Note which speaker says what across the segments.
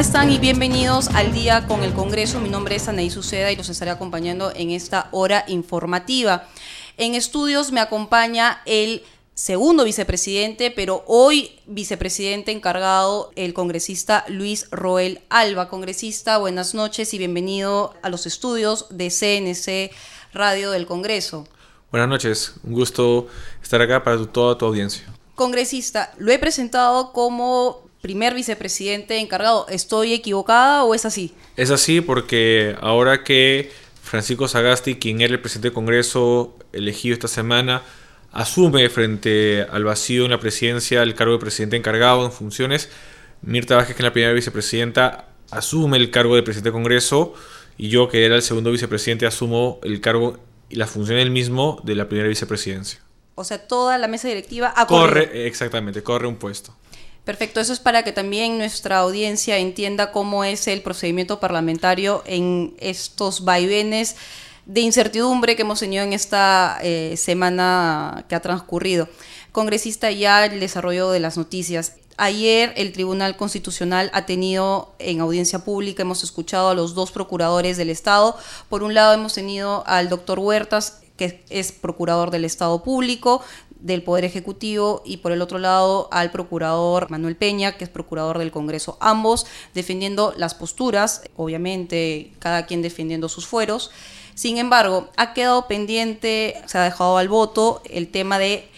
Speaker 1: ¿Cómo están y bienvenidos al día con el Congreso? Mi nombre es Anaí Suceda y los estaré acompañando en esta hora informativa. En estudios me acompaña el segundo vicepresidente, pero hoy vicepresidente encargado, el congresista Luis Roel Alba. Congresista, buenas noches y bienvenido a los estudios de CNC Radio del Congreso.
Speaker 2: Buenas noches, un gusto estar acá para toda tu audiencia.
Speaker 1: Congresista, lo he presentado como primer vicepresidente encargado. ¿Estoy equivocada o es así?
Speaker 2: Es así porque ahora que Francisco Sagasti, quien era el presidente del Congreso elegido esta semana, asume frente al vacío en la presidencia el cargo de presidente encargado en funciones. Mirta Vázquez, que es la primera vicepresidenta, asume el cargo de presidente del Congreso y yo, que era el segundo vicepresidente, asumo el cargo y la función del mismo de la primera vicepresidencia.
Speaker 1: O sea, toda la mesa directiva
Speaker 2: corre. Exactamente, corre un puesto.
Speaker 1: Perfecto, eso es para que también nuestra audiencia entienda cómo es el procedimiento parlamentario en estos vaivenes de incertidumbre que hemos tenido en esta eh, semana que ha transcurrido. Congresista, ya el desarrollo de las noticias. Ayer el Tribunal Constitucional ha tenido en audiencia pública, hemos escuchado a los dos procuradores del Estado. Por un lado hemos tenido al doctor Huertas, que es procurador del Estado Público, del Poder Ejecutivo y por el otro lado al procurador Manuel Peña, que es procurador del Congreso, ambos defendiendo las posturas, obviamente cada quien defendiendo sus fueros. Sin embargo, ha quedado pendiente, se ha dejado al voto el tema de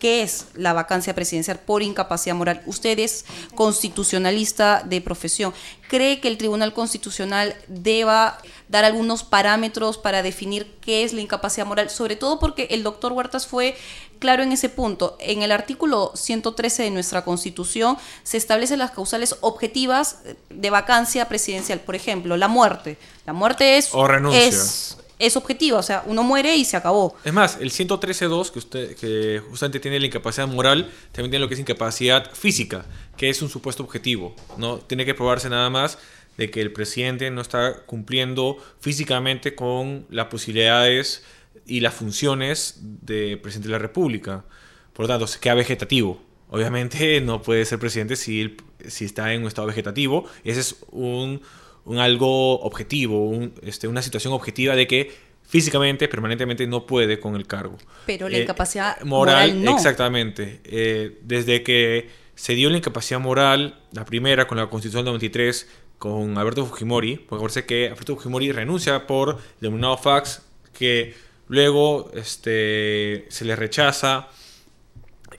Speaker 1: ¿Qué es la vacancia presidencial por incapacidad moral? Usted es constitucionalista de profesión. ¿Cree que el Tribunal Constitucional deba dar algunos parámetros para definir qué es la incapacidad moral? Sobre todo porque el doctor Huertas fue claro en ese punto. En el artículo 113 de nuestra Constitución se establecen las causales objetivas de vacancia presidencial. Por ejemplo, la muerte. La muerte es...
Speaker 2: O renuncia.
Speaker 1: Es, es objetiva, o sea, uno muere y se acabó.
Speaker 2: Es más, el 113.2, que, usted, que justamente tiene la incapacidad moral, también tiene lo que es incapacidad física, que es un supuesto objetivo. ¿no? Tiene que probarse nada más de que el presidente no está cumpliendo físicamente con las posibilidades y las funciones de presidente de la República. Por lo tanto, se queda vegetativo. Obviamente no puede ser presidente si, si está en un estado vegetativo. Ese es un un algo objetivo, este, una situación objetiva de que físicamente, permanentemente no puede con el cargo.
Speaker 1: Pero la eh, incapacidad moral, no.
Speaker 2: Exactamente. Eh, desde que se dio la incapacidad moral, la primera con la Constitución del 93, con Alberto Fujimori, porque parece que Alberto Fujimori renuncia por el denominado fax, que luego este, se le rechaza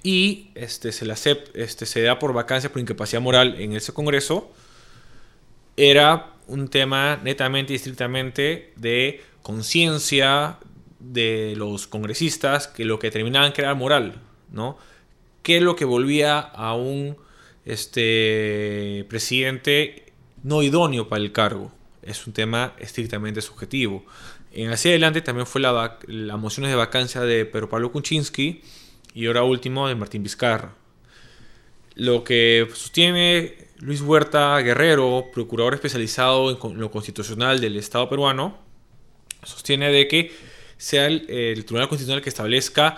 Speaker 2: y este, se le este, se da por vacancia por incapacidad moral en ese Congreso, era un tema netamente y estrictamente de conciencia de los congresistas que lo que terminaban era moral, ¿no? ¿Qué es lo que volvía a un este, presidente no idóneo para el cargo? Es un tema estrictamente subjetivo. En hacia adelante también fue la, mociones de vacancia de Pedro Pablo Kuczynski y ahora último de Martín Vizcarra. Lo que sostiene Luis Huerta Guerrero, procurador especializado en lo constitucional del Estado peruano, sostiene de que sea el, Tribunal Constitucional que establezca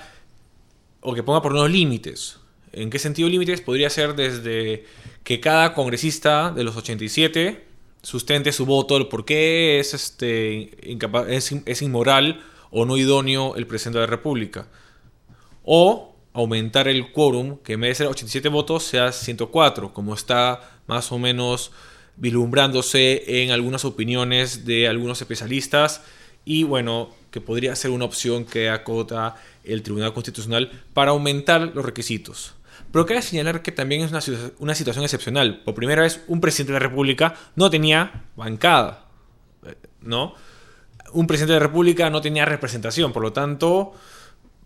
Speaker 2: o que ponga por unos límites. ¿En qué sentido límites? Podría ser desde que cada congresista de los 87 sustente su voto el por qué es, este, es, es inmoral o no idóneo el presidente de la República. O aumentar el quórum, que en vez de ser 87 votos sea 104, como está más o menos vislumbrándose en algunas opiniones de algunos especialistas y bueno, que podría ser una opción que acota el Tribunal Constitucional para aumentar los requisitos. Pero cabe señalar que también es una, una situación excepcional. Por primera vez, un presidente de la República no tenía bancada, ¿no? Un presidente de la República no tenía representación, por lo tanto,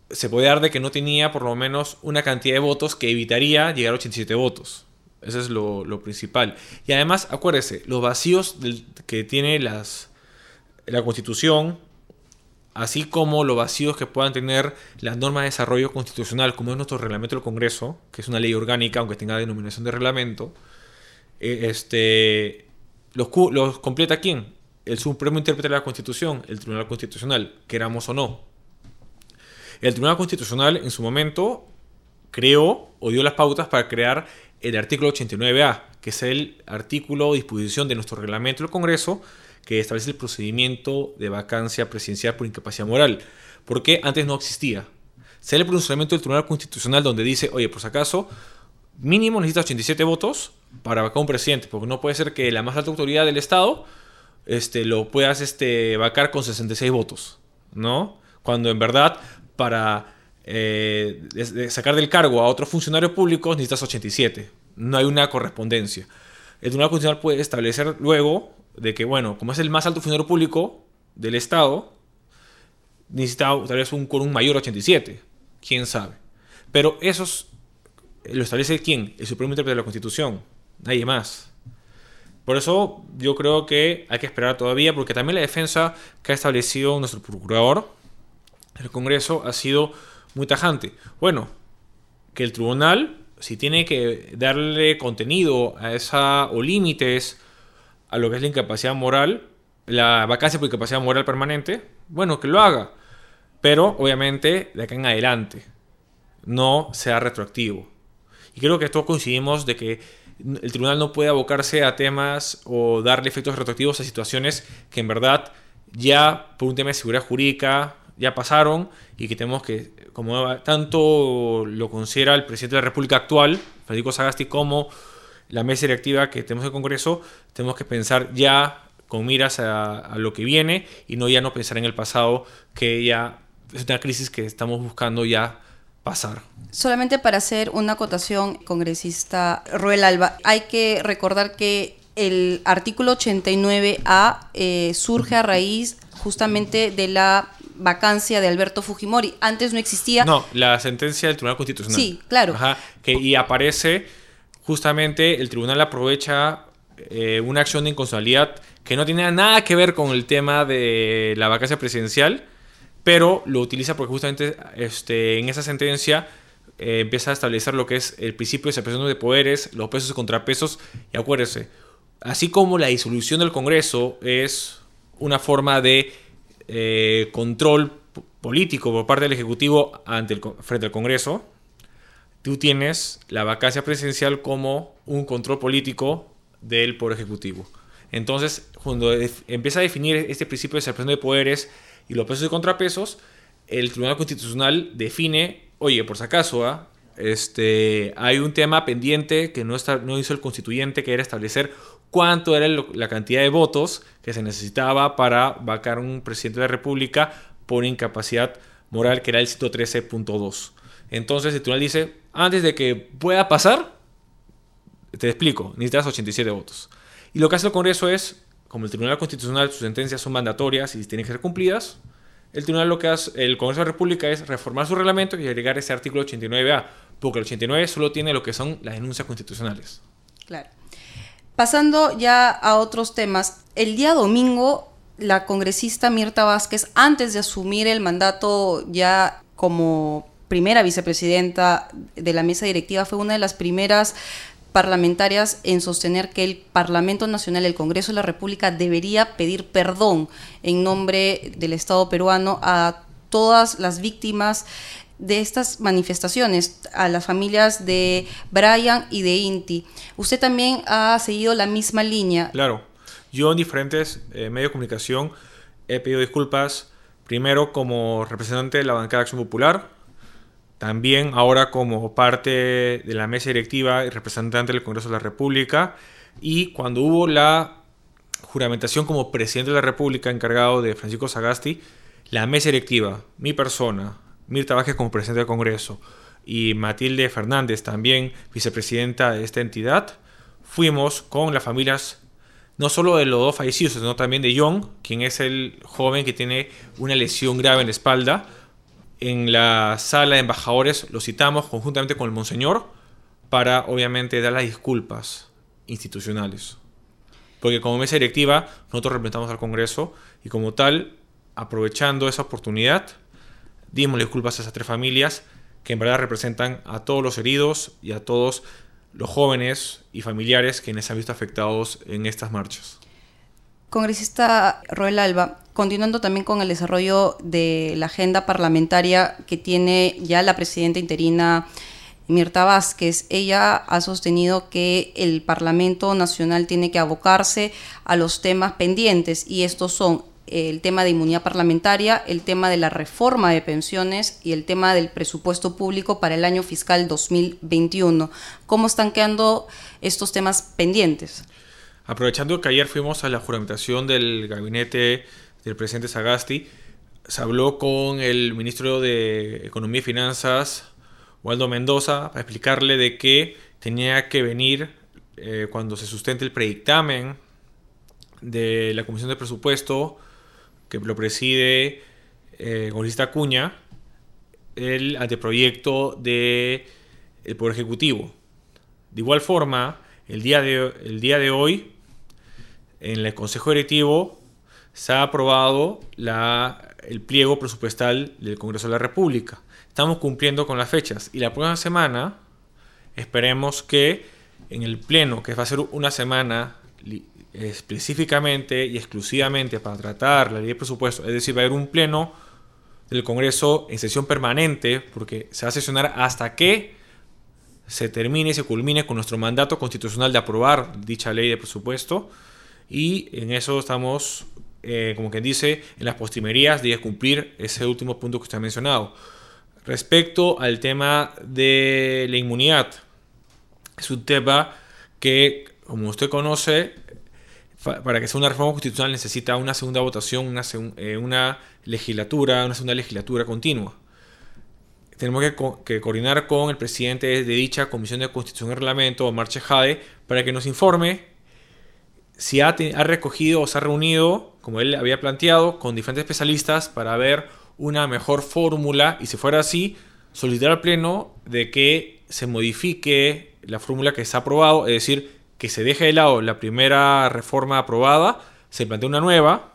Speaker 2: se puede dar de que no tenía por lo menos una cantidad de votos que evitaría llegar a 87 votos. Eso es lo, principal. Y además, acuérdese, los vacíos que tiene las, la Constitución, así como los vacíos que puedan tener las normas de desarrollo constitucional, como es nuestro reglamento del Congreso, que es una ley orgánica, aunque tenga denominación de reglamento, eh, este, los, completa quién? El Supremo Intérprete de la Constitución, el Tribunal Constitucional, queramos o no. El Tribunal Constitucional en su momento creó o dio las pautas para crear el artículo 89A, que es el artículo o disposición de nuestro reglamento del Congreso que establece el procedimiento de vacancia presidencial por incapacidad moral, porque antes no existía. Sale el pronunciamiento del Tribunal Constitucional donde dice, oye, por si acaso, mínimo necesita 87 votos para vacar un presidente, porque no puede ser que la más alta autoridad del Estado este, lo puedas este, vacar con 66 votos, ¿no? Cuando en verdad para eh, sacar del cargo a otro funcionario público necesitas 87. No hay una correspondencia. El Tribunal Constitucional puede establecer luego de que, bueno, como es el más alto funcionario público del Estado, necesita tal vez un quórum mayor a 87. ¿Quién sabe? Pero eso es- lo establece quién? El Supremo Intérprete de la Constitución. Nadie más. Por eso yo creo que hay que esperar todavía, porque también la defensa que ha establecido nuestro procurador, el Congreso, ha sido muy tajante. Bueno, que el tribunal, si tiene que darle contenido a esa o límites a lo que es la incapacidad moral, la vacancia por incapacidad moral permanente, bueno, que lo haga. Pero obviamente de acá en adelante, no sea retroactivo. Y creo que todos coincidimos de que el tribunal no puede abocarse a temas o darle efectos retroactivos a situaciones que en verdad ya por un tema de seguridad jurídica ya pasaron y que tenemos que, como tanto lo considera el presidente de la República actual, Federico Sagasti, como la mesa directiva que tenemos en el Congreso, tenemos que pensar ya con miras a, a lo que viene y no ya no pensar en el pasado, que ya es una crisis que estamos buscando ya pasar.
Speaker 1: Solamente para hacer una acotación, congresista Ruel Alba, hay que recordar que el artículo 89A eh, surge a raíz justamente de la vacancia de Alberto Fujimori. Antes no existía.
Speaker 2: No, la sentencia del Tribunal Constitucional.
Speaker 1: Sí, claro.
Speaker 2: Ajá, que, y aparece justamente el tribunal aprovecha eh, una acción de inconstitucionalidad que no tiene nada que ver con el tema de la vacancia presidencial, pero lo utiliza porque justamente este, en esa sentencia eh, empieza a establecer lo que es el principio de separación de poderes, los pesos y contrapesos, y acuérdese, así como la disolución del Congreso es una forma de eh, control político por parte del Ejecutivo ante el, frente al Congreso, tú tienes la vacancia presidencial como un control político del Poder Ejecutivo. Entonces, cuando empieza a definir este principio de separación de poderes y los pesos y contrapesos, el Tribunal Constitucional define, oye, por si acaso, ¿ah? este, hay un tema pendiente que no, está, no hizo el constituyente, que era establecer cuánto era la cantidad de votos que se necesitaba para vacar un presidente de la República por incapacidad moral, que era el 113.2. Entonces el tribunal dice, antes de que pueda pasar, te explico, necesitas 87 votos. Y lo que hace el Congreso es, como el Tribunal Constitucional, sus sentencias son mandatorias y tienen que ser cumplidas, el Tribunal lo que hace, el Congreso de la República es reformar su reglamento y agregar ese artículo 89A, porque el 89 solo tiene lo que son las denuncias constitucionales.
Speaker 1: Claro. Pasando ya a otros temas, el día domingo la congresista Mirta Vázquez, antes de asumir el mandato ya como primera vicepresidenta de la mesa directiva, fue una de las primeras parlamentarias en sostener que el Parlamento Nacional, el Congreso de la República, debería pedir perdón en nombre del Estado peruano a todas las víctimas de estas manifestaciones, a las familias de Brian y de Inti. Usted también ha seguido la misma línea.
Speaker 2: Claro, yo en diferentes eh, medios de comunicación he pedido disculpas, primero como representante de la bancada de Acción Popular, también ahora como parte de la mesa directiva y representante del Congreso de la República, y cuando hubo la juramentación como presidente de la República encargado de Francisco Sagasti, la mesa directiva, mi persona, Mirta Vázquez como presidente del Congreso y Matilde Fernández también vicepresidenta de esta entidad, fuimos con las familias no solo de los dos fallecidos, sino también de John, quien es el joven que tiene una lesión grave en la espalda. En la sala de embajadores lo citamos conjuntamente con el monseñor para obviamente dar las disculpas institucionales. Porque como mesa directiva nosotros representamos al Congreso y como tal, aprovechando esa oportunidad, dimos disculpas a esas tres familias que en verdad representan a todos los heridos y a todos los jóvenes y familiares quienes han visto afectados en estas marchas.
Speaker 1: Congresista Roel Alba, continuando también con el desarrollo de la agenda parlamentaria que tiene ya la presidenta interina Mirta Vázquez, ella ha sostenido que el Parlamento Nacional tiene que abocarse a los temas pendientes y estos son el tema de inmunidad parlamentaria, el tema de la reforma de pensiones y el tema del presupuesto público para el año fiscal 2021. ¿Cómo están quedando estos temas pendientes?
Speaker 2: Aprovechando que ayer fuimos a la juramentación del gabinete del presidente Sagasti, se habló con el ministro de Economía y Finanzas, Waldo Mendoza, para explicarle de que tenía que venir eh, cuando se sustente el predictamen de la Comisión de Presupuesto que lo preside eh, Congresista Cuña, el anteproyecto del el Poder Ejecutivo. De igual forma, el día de, el día de hoy, en el Consejo Directivo, se ha aprobado la, el pliego presupuestal del Congreso de la República. Estamos cumpliendo con las fechas y la próxima semana esperemos que en el Pleno, que va a ser una semana específicamente y exclusivamente para tratar la ley de presupuesto, es decir, va a haber un pleno del Congreso en sesión permanente, porque se va a sesionar hasta que se termine y se culmine con nuestro mandato constitucional de aprobar dicha ley de presupuesto, y en eso estamos, eh, como quien dice, en las postrimerías de cumplir ese último punto que usted ha mencionado. Respecto al tema de la inmunidad, es un tema que, como usted conoce, para que sea una reforma constitucional necesita una segunda votación, una, eh, una legislatura, una segunda legislatura continua. Tenemos que, coordinar con el presidente de dicha Comisión de Constitución y Reglamento, Marche Jade, para que nos informe si ha, ha recogido o se ha reunido, como él había planteado, con diferentes especialistas para ver una mejor fórmula y si fuera así, solicitar al Pleno de que se modifique la fórmula que se ha aprobado, es decir, que se deje de lado la primera reforma aprobada, se plantea una nueva,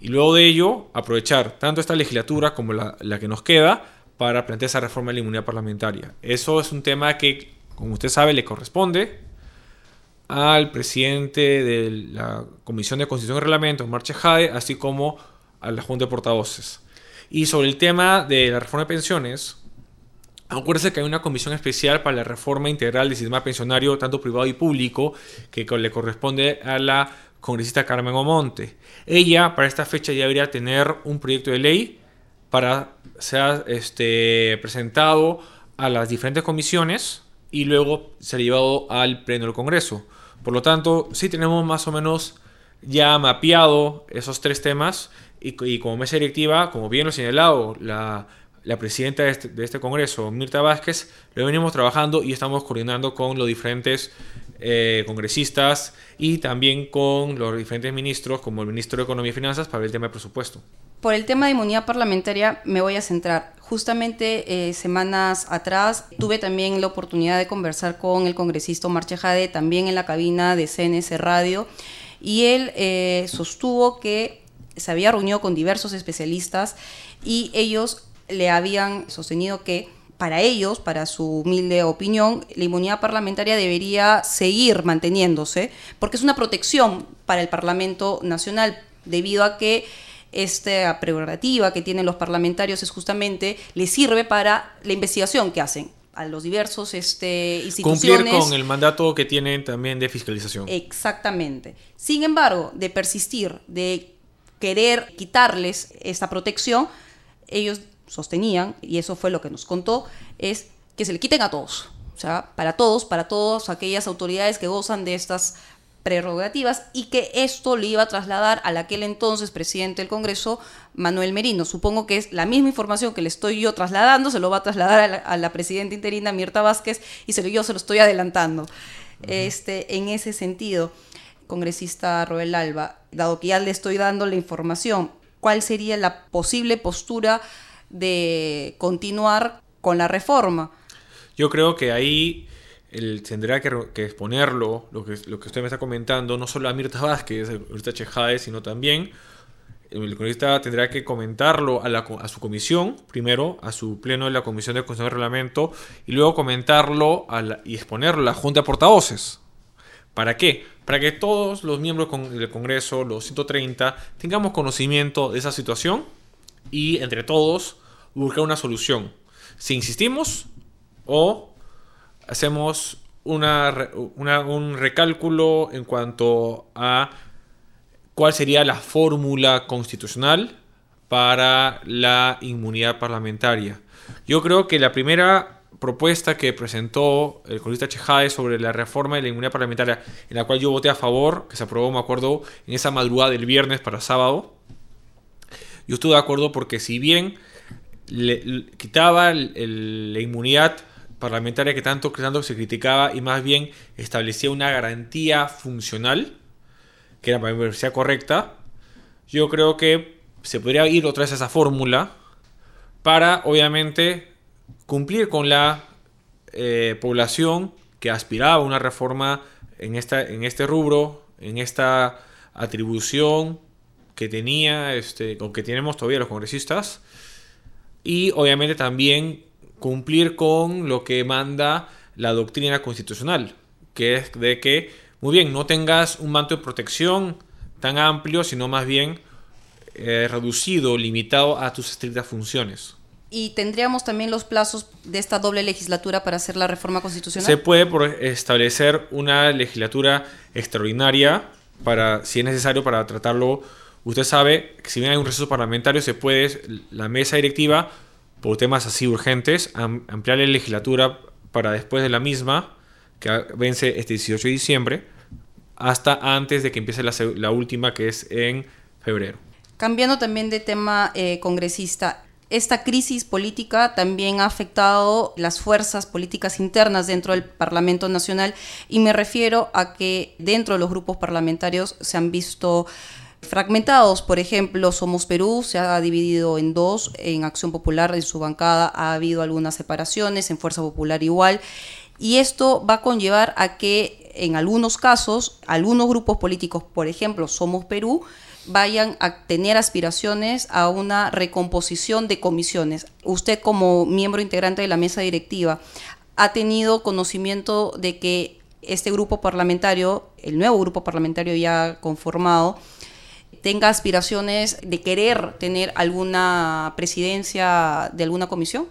Speaker 2: y luego de ello aprovechar tanto esta legislatura como la, que nos queda para plantear esa reforma de la inmunidad parlamentaria. Eso es un tema que, como usted sabe, le corresponde al presidente de la Comisión de Constitución y Reglamento, Marche Jade, así como a la Junta de Portavoces. Y sobre el tema de la reforma de pensiones, Acuérdese que hay una comisión especial para la reforma integral del sistema pensionario, tanto privado y público, que le corresponde a la congresista Carmen Omonte. Ella, para esta fecha, ya debería tener un proyecto de ley para ser este, presentado a las diferentes comisiones y luego ser llevado al Pleno del Congreso. Por lo tanto, sí tenemos más o menos ya mapeado esos tres temas y, como mesa directiva, como bien lo señalado, la la presidenta este, de este, Congreso, Mirta Vázquez, lo venimos trabajando y estamos coordinando con los diferentes eh, congresistas y también con los diferentes ministros, como el ministro de Economía y Finanzas, para el tema de presupuesto.
Speaker 1: Por el tema de inmunidad parlamentaria me voy a centrar. Justamente eh, semanas atrás tuve también la oportunidad de conversar con el congresista Marche Jade, también en la cabina de CNS Radio, y él eh, sostuvo que se había reunido con diversos especialistas y ellos le habían sostenido que para ellos, para su humilde opinión, la inmunidad parlamentaria debería seguir manteniéndose, porque es una protección para el Parlamento Nacional, debido a que esta prerrogativa que tienen los parlamentarios es justamente, les sirve para la investigación que hacen a los diversos este, instituciones.
Speaker 2: Cumplir con el mandato que tienen también de fiscalización.
Speaker 1: Exactamente. Sin embargo, de persistir, de querer quitarles esta protección, ellos sostenían, y eso fue lo que nos contó, es que se le quiten a todos. O sea, para todos, para todas aquellas autoridades que gozan de estas prerrogativas y que esto le iba a trasladar al aquel entonces presidente del Congreso, Manuel Merino. Supongo que es la misma información que le estoy yo trasladando, se lo va a trasladar a la, presidenta interina Mirta Vázquez y se lo, yo se lo estoy adelantando. este, en ese sentido, congresista Roel Alba, dado que ya le estoy dando la información, ¿cuál sería la posible postura de continuar con la reforma.
Speaker 2: Yo creo que ahí él tendrá que, exponerlo, lo que, usted me está comentando, no solo a Mirta Vázquez, a Mirta Chejade, sino también el congresista tendrá que comentarlo a, su comisión, primero a su pleno de la Comisión de Constitución de Reglamento, y luego comentarlo y exponerlo a la Junta de Portavoces. ¿Para qué? Para que todos los miembros del Congreso, los 130, tengamos conocimiento de esa situación y entre todos buscar una solución. Si insistimos o hacemos un recálculo en cuanto a cuál sería la fórmula constitucional para la inmunidad parlamentaria. Yo creo que la primera propuesta que presentó el congresista Chejade sobre la reforma de la inmunidad parlamentaria, en la cual yo voté a favor, que se aprobó, me acuerdo, en esa madrugada del viernes para sábado, yo estuve de acuerdo porque si bien le, quitaba la inmunidad parlamentaria que tanto, se criticaba y más bien establecía una garantía funcional, que era para mí sea correcta, yo creo que se podría ir otra vez a esa fórmula para, obviamente, cumplir con la eh, población que aspiraba a una reforma en, esta, en este rubro, en esta atribución que tenía, este, que tenemos todavía los congresistas, y obviamente también cumplir con lo que manda la doctrina constitucional, que es de que, muy bien, no tengas un manto de protección tan amplio, sino más bien eh, reducido, limitado a tus estrictas funciones.
Speaker 1: ¿Y tendríamos también los plazos de esta doble legislatura para hacer la reforma constitucional?
Speaker 2: Se puede establecer una legislatura extraordinaria para, si es necesario, para tratarlo. Usted sabe que si bien hay un receso parlamentario, se puede, la mesa directiva por temas así urgentes, ampliar la legislatura para después de la misma, que vence este 18 de diciembre, hasta antes de que empiece la, última, que es en febrero.
Speaker 1: Cambiando también de tema eh, congresista, esta crisis política también ha afectado las fuerzas políticas internas dentro del Parlamento Nacional y me refiero a que dentro de los grupos parlamentarios se han visto fragmentados. Por ejemplo, Somos Perú se ha dividido en dos, en Acción Popular, en su bancada ha habido algunas separaciones, en Fuerza Popular igual, y esto va a conllevar a que en algunos casos, algunos grupos políticos, por ejemplo, Somos Perú, vayan a tener aspiraciones a una recomposición de comisiones. Usted como miembro integrante de la mesa directiva ha tenido conocimiento de que este grupo parlamentario, el nuevo grupo parlamentario ya conformado, tenga aspiraciones de querer tener alguna presidencia de alguna comisión?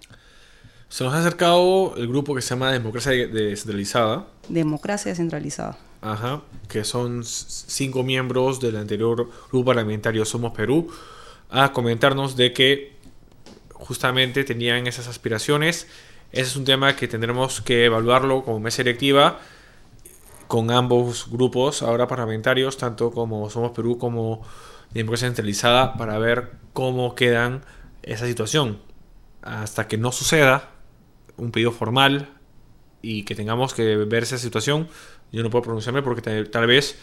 Speaker 2: Se nos ha acercado el grupo que se llama Democracia Descentralizada.
Speaker 1: Democracia Descentralizada.
Speaker 2: Ajá, que son cinco miembros del anterior grupo parlamentario Somos Perú, a comentarnos de que justamente tenían esas aspiraciones. Ese es un tema que tendremos que evaluarlo como mesa directiva con ambos grupos ahora parlamentarios, tanto como Somos Perú como Democracia Centralizada, para ver cómo quedan esa situación. Hasta que no suceda un pedido formal y que tengamos que ver esa situación, yo no puedo pronunciarme porque tal, vez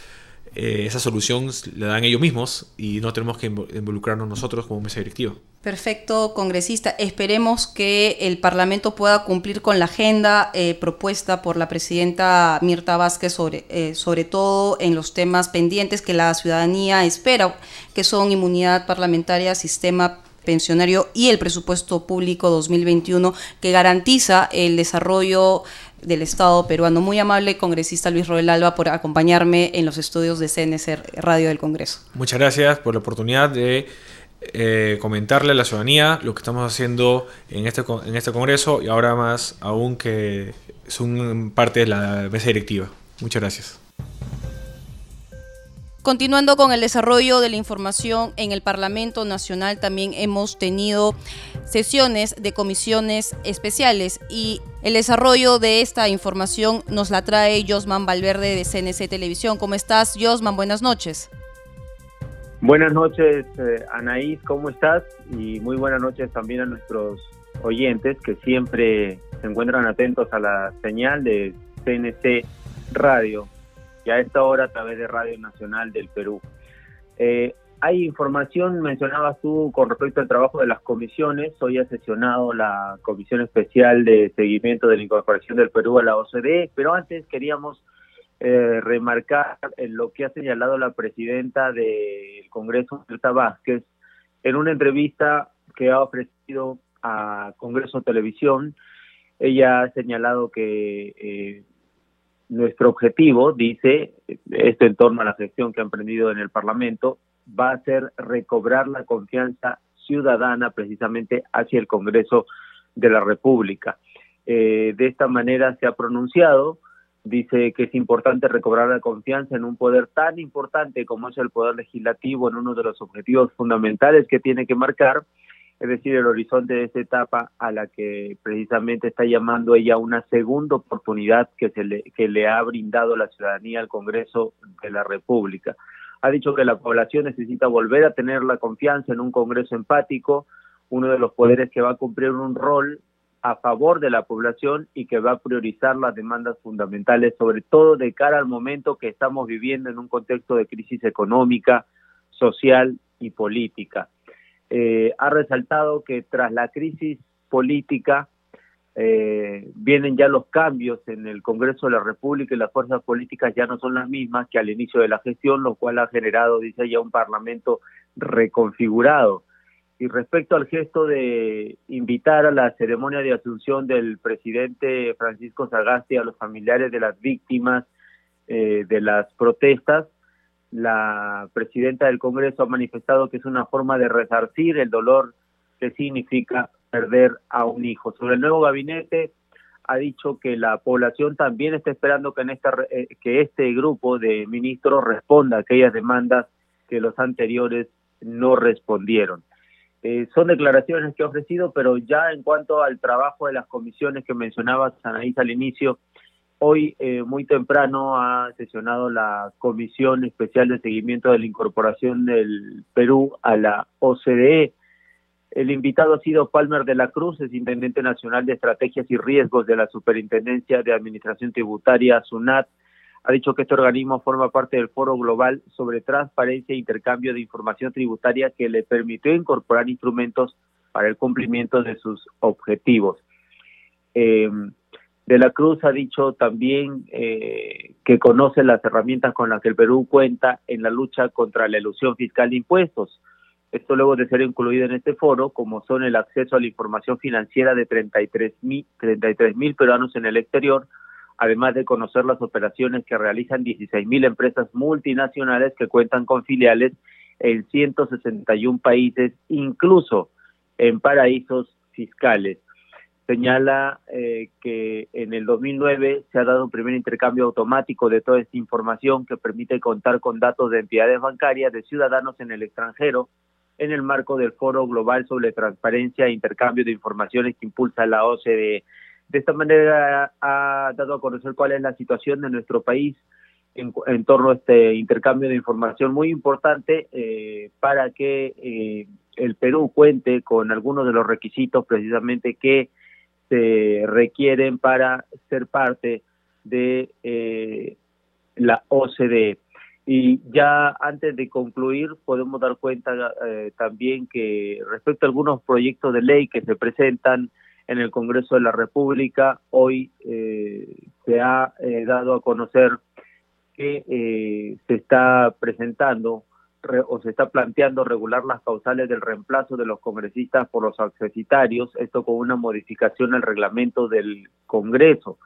Speaker 2: eh, esa solución la dan ellos mismos y no tenemos que involucrarnos nosotros como mesa directiva.
Speaker 1: Perfecto, congresista. Esperemos que el Parlamento pueda cumplir con la agenda eh, propuesta por la presidenta Mirta Vázquez, sobre, eh, sobre todo en los temas pendientes que la ciudadanía espera, que son inmunidad parlamentaria, sistema pensionario y el presupuesto público 2021 que garantiza el desarrollo del Estado peruano. Muy amable congresista Luis Roel Alba por acompañarme en los estudios de CNC Radio del Congreso.
Speaker 2: Muchas gracias por la oportunidad de eh, comentarle a la ciudadanía lo que estamos haciendo en este, en este Congreso y ahora más aún que son parte de la mesa directiva. Muchas gracias.
Speaker 1: Continuando con el desarrollo de la información en el Parlamento Nacional, también hemos tenido sesiones de comisiones especiales y el desarrollo de esta información nos la trae Josman Valverde de CNC Televisión. ¿Cómo estás, Josman? Buenas noches.
Speaker 3: Buenas noches, eh, Anaís, ¿cómo estás? Y muy buenas noches también a nuestros oyentes que siempre se encuentran atentos a la señal de CNC Radio y a esta hora a través de Radio Nacional del Perú. Eh, hay información, mencionabas tú, con respecto al trabajo de las comisiones. Hoy ha sesionado la Comisión Especial de Seguimiento de la Incorporación del Perú a la OCDE, pero antes queríamos eh, remarcar en lo que ha señalado la presidenta del Congreso, Marta Vázquez, en una entrevista que ha ofrecido a Congreso Televisión. Ella ha señalado que eh, nuestro objetivo, dice, esto en torno a la gestión que ha emprendido en el Parlamento, va a ser recobrar la confianza ciudadana precisamente hacia el Congreso de la República. Eh, de esta manera se ha pronunciado, dice que es importante recobrar la confianza en un poder tan importante como es el poder legislativo, en uno de los objetivos fundamentales que tiene que marcar, es decir, el horizonte de esta etapa a la que precisamente está llamando ella una segunda oportunidad que, se le, le ha brindado la ciudadanía al Congreso de la República. Ha dicho que la población necesita volver a tener la confianza en un Congreso empático, uno de los poderes que va a cumplir un rol a favor de la población y que va a priorizar las demandas fundamentales, sobre todo de cara al momento que estamos viviendo en un contexto de crisis económica, social y política eh, ha resaltado que tras la crisis política eh, vienen ya los cambios en el Congreso de la República y las fuerzas políticas ya no son las mismas que al inicio de la gestión, lo cual ha generado, dice ya, un Parlamento reconfigurado. Y respecto al gesto de invitar a la ceremonia de asunción del presidente Francisco Sagasti a los familiares de las víctimas eh, de las protestas, la presidenta del Congreso ha manifestado que es una forma de resarcir el dolor que significa perder a un hijo. Sobre el nuevo gabinete ha dicho que la población también está esperando que en esta eh, que este grupo de ministros responda a aquellas demandas que los anteriores no respondieron. Eh, son declaraciones que ha ofrecido, pero ya en cuanto al trabajo de las comisiones que mencionaba Sanaís al inicio, Hoy, eh, muy temprano, ha sesionado la Comisión Especial de Seguimiento de la Incorporación del Perú a la OCDE. El invitado ha sido Palmer de la Cruz, es Intendente Nacional de Estrategias y Riesgos de la Superintendencia de Administración Tributaria, SUNAT. Ha dicho que este organismo forma parte del Foro Global sobre Transparencia e Intercambio de Información Tributaria que le permitió incorporar instrumentos para el cumplimiento de sus objetivos. Eh, de la Cruz ha dicho también eh, que conoce las herramientas con las que el Perú cuenta en la lucha contra la ilusión fiscal de impuestos. Esto luego de ser incluido en este foro, como son el acceso a la información financiera de 33 mil 33 peruanos en el exterior, además de conocer las operaciones que realizan 16 mil empresas multinacionales que cuentan con filiales en 161 países, incluso en paraísos fiscales señala eh, que en el 2009 se ha dado un primer intercambio automático de toda esta información que permite contar con datos de entidades bancarias de ciudadanos en el extranjero en el marco del Foro Global sobre Transparencia e Intercambio de Informaciones que impulsa la OCDE. De esta manera ha dado a conocer cuál es la situación de nuestro país en, torno a este intercambio de información muy importante eh, para que eh, el Perú cuente con algunos de los requisitos precisamente que se requieren para ser parte de eh, la OCDE. Y ya antes de concluir, podemos dar cuenta eh, también que respecto a algunos proyectos de ley que se presentan en el Congreso de la República, hoy eh, se ha dado a conocer que se está presentando o se está planteando regular las causales del reemplazo de los congresistas por los accesitarios, esto con una modificación al reglamento del Congreso.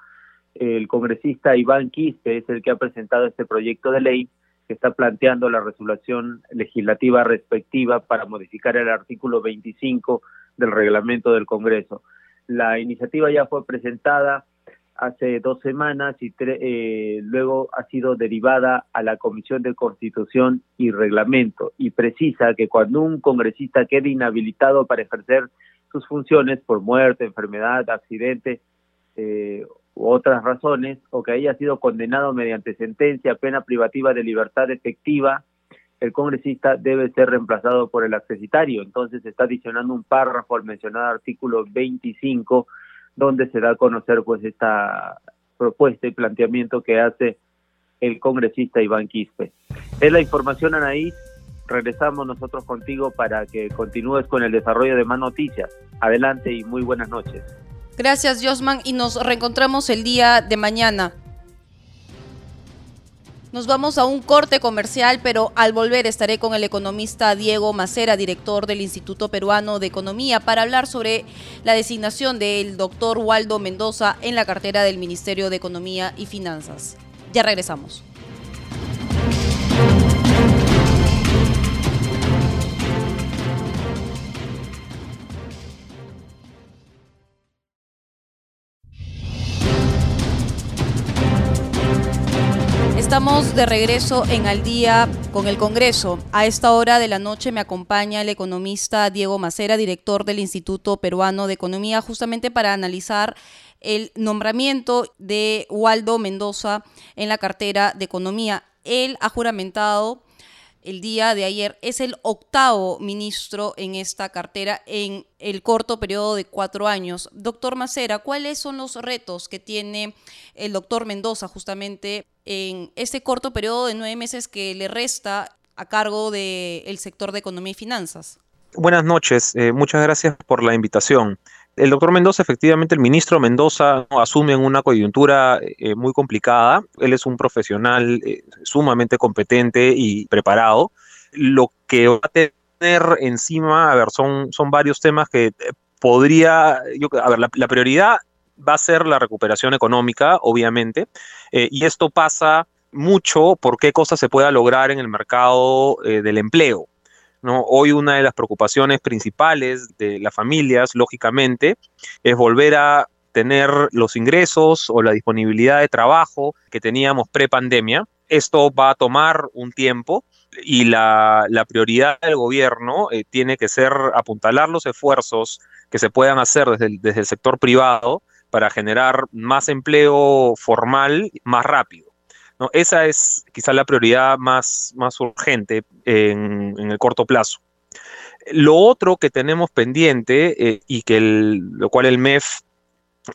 Speaker 3: El congresista Iván Quispe es el que ha presentado este proyecto de ley que está planteando la resolución legislativa respectiva para modificar el artículo 25 del reglamento del Congreso. La iniciativa ya fue presentada hace dos semanas y eh, luego ha sido derivada a la Comisión de Constitución y Reglamento y precisa que cuando un congresista quede inhabilitado para ejercer sus funciones por muerte, enfermedad, accidente eh, u otras razones o que haya sido condenado mediante sentencia, pena privativa de libertad efectiva, el congresista debe ser reemplazado por el accesitario. Entonces está adicionando un párrafo al mencionado artículo 25 donde se da a conocer pues esta propuesta y planteamiento que hace el congresista Iván Quispe. Es la información, Anaís. regresamos nosotros contigo para que continúes con el desarrollo de más noticias. Adelante y muy buenas noches.
Speaker 1: Gracias, Josman, y nos reencontramos el día de mañana. Nos vamos a un corte comercial, pero al volver estaré con el economista Diego Macera, director del Instituto Peruano de Economía, para hablar sobre la designación del doctor Waldo Mendoza en la cartera del Ministerio de Economía y Finanzas. Ya regresamos. Estamos de regreso en Al Día con el Congreso. A esta hora de la noche me acompaña el economista Diego Macera, director del Instituto Peruano de Economía, justamente para analizar el nombramiento de Waldo Mendoza en la cartera de Economía. Él ha juramentado el día de ayer. Es el octavo ministro en esta cartera en el corto periodo de cuatro años. Doctor Macera, ¿cuáles son los retos que tiene el doctor Mendoza justamente en este corto periodo de nueve meses que le resta a cargo del sector de economía y finanzas?
Speaker 4: Buenas noches, eh, muchas gracias por la invitación. El doctor Mendoza, efectivamente, el ministro Mendoza asume en una coyuntura eh, muy complicada. Él es un profesional eh, sumamente competente y preparado. Lo que va a tener encima, a ver, son, son varios temas que eh, podría, yo, a ver, la, prioridad va a ser la recuperación económica, obviamente, y esto pasa mucho por qué cosas se pueda lograr en el mercado del empleo. Hoy una de las preocupaciones principales de las familias, lógicamente, es volver a tener los ingresos o la disponibilidad de trabajo que teníamos pre-pandemia. Esto va a tomar un tiempo y la, prioridad del gobierno eh, tiene que ser apuntalar los esfuerzos que se puedan hacer desde el sector privado para generar más empleo formal más rápido. Esa es quizá la prioridad más, más urgente en, el corto plazo. Lo otro que tenemos pendiente eh, y que lo cual el MEF